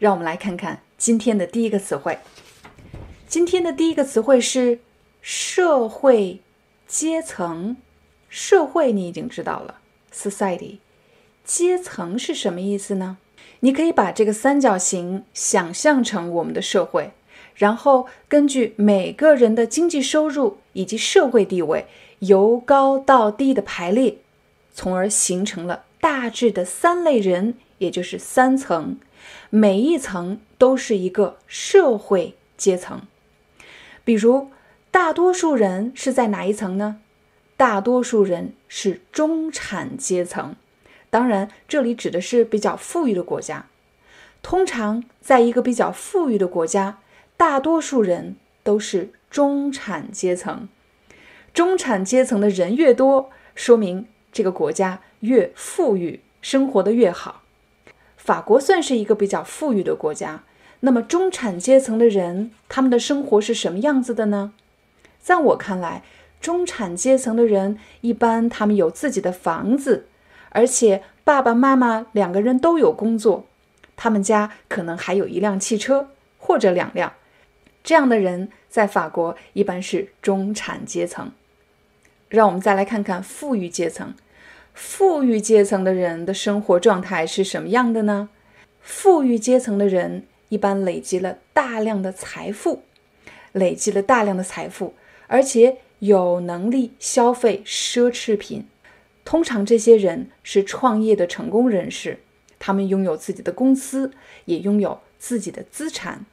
让我们来看看今天的第一个词汇。今天的第一个词汇是社会阶层。社会你已经知道了，society。阶层是什么意思呢？你可以把这个三角形想象成我们的社会，然后根据每个人的经济收入以及社会地位由高到低的排列，从而形成了大致的三类人，也就是三层。每一层都是一个社会阶层，比如大多数人是在哪一层呢？大多数人是中产阶层。当然，这里指的是比较富裕的国家。通常，在一个比较富裕的国家，大多数人都是中产阶层。中产阶层的人越多，说明这个国家越富裕，生活的越好。法国算是一个比较富裕的国家，那么中产阶层的人，他们的生活是什么样子的呢？在我看来，中产阶层的人一般他们有自己的房子，而且爸爸妈妈两个人都有工作，他们家可能还有一辆汽车或者两辆。这样的人在法国一般是中产阶层。让我们再来看看富裕阶层。富裕阶层的人的生活状态是什么样的呢？富裕阶层的人一般累积了大量的财富，累积了大量的财富，而且有能力消费奢侈品。通常这些人是创业的成功人士，他们拥有自己的公司，也拥有自己的资产。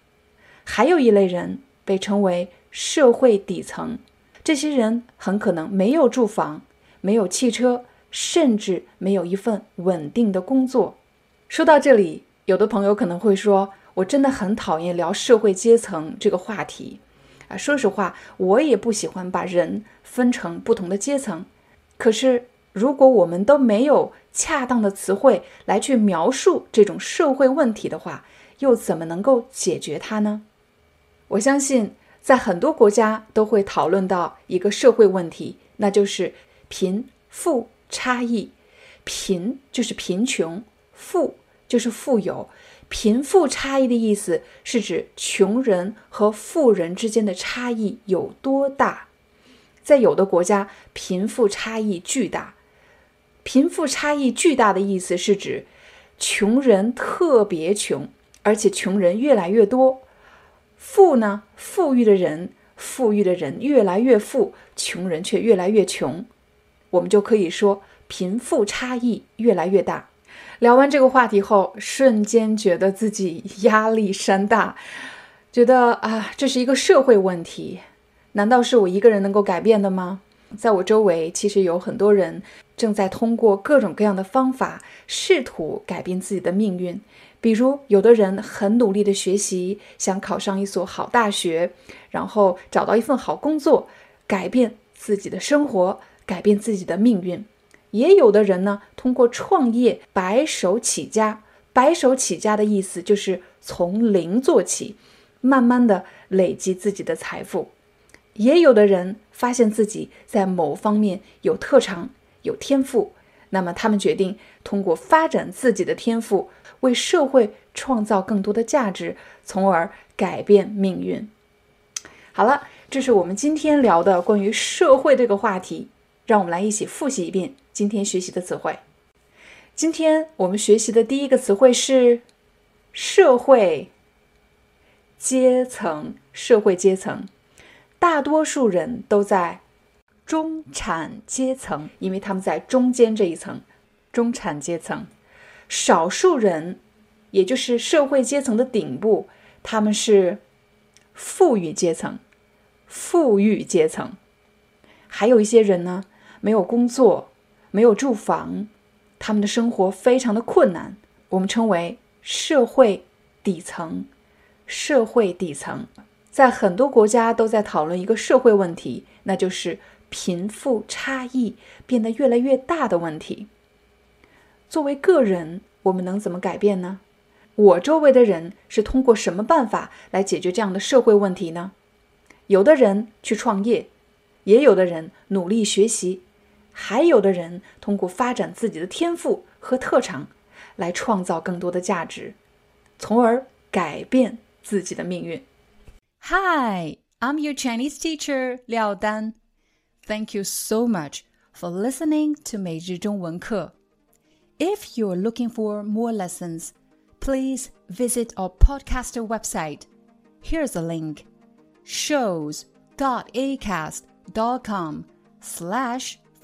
还有一类人被称为社会底层，这些人很可能没有住房，没有汽车。甚至没有一份稳定的工作。说到这里，有的朋友可能会说：“我真的很讨厌聊社会阶层这个话题。”啊，说实话，我也不喜欢把人分成不同的阶层。可是，如果我们都没有恰当的词汇来去描述这种社会问题的话，又怎么能够解决它呢？我相信，在很多国家都会讨论到一个社会问题，那就是贫富。差异，贫就是贫穷，富就是富有。贫富差异的意思是指穷人和富人之间的差异有多大。在有的国家，贫富差异巨大。贫富差异巨大的意思是指穷人特别穷，而且穷人越来越多。富呢，富裕的人，富裕的人越来越富，穷人却越来越穷。我们就可以说，贫富差异越来越大。聊完这个话题后，瞬间觉得自己压力山大，觉得啊，这是一个社会问题，难道是我一个人能够改变的吗？在我周围，其实有很多人正在通过各种各样的方法，试图改变自己的命运。比如，有的人很努力的学习，想考上一所好大学，然后找到一份好工作，改变自己的生活。改变自己的命运，也有的人呢，通过创业白手起家。白手起家的意思就是从零做起，慢慢的累积自己的财富。也有的人发现自己在某方面有特长、有天赋，那么他们决定通过发展自己的天赋，为社会创造更多的价值，从而改变命运。好了，这是我们今天聊的关于社会这个话题。让我们来一起复习一遍今天学习的词汇。今天我们学习的第一个词汇是社会阶层。社会阶层，大多数人都在中产阶层，因为他们在中间这一层。中产阶层，少数人，也就是社会阶层的顶部，他们是富裕阶层。富裕阶层，还有一些人呢。没有工作，没有住房，他们的生活非常的困难。我们称为社会底层，社会底层，在很多国家都在讨论一个社会问题，那就是贫富差异变得越来越大的问题。作为个人，我们能怎么改变呢？我周围的人是通过什么办法来解决这样的社会问题呢？有的人去创业，也有的人努力学习，还有的人通过发展自己的天赋和特长来创造更多的价值，从而改变自己的命运。Hi, I'm your Chinese teacher Liao Dan. Thank you so much for listening to 每日中文课。If you're looking for more lessons please visit our podcaster website. Here's a link shows.acast.com slash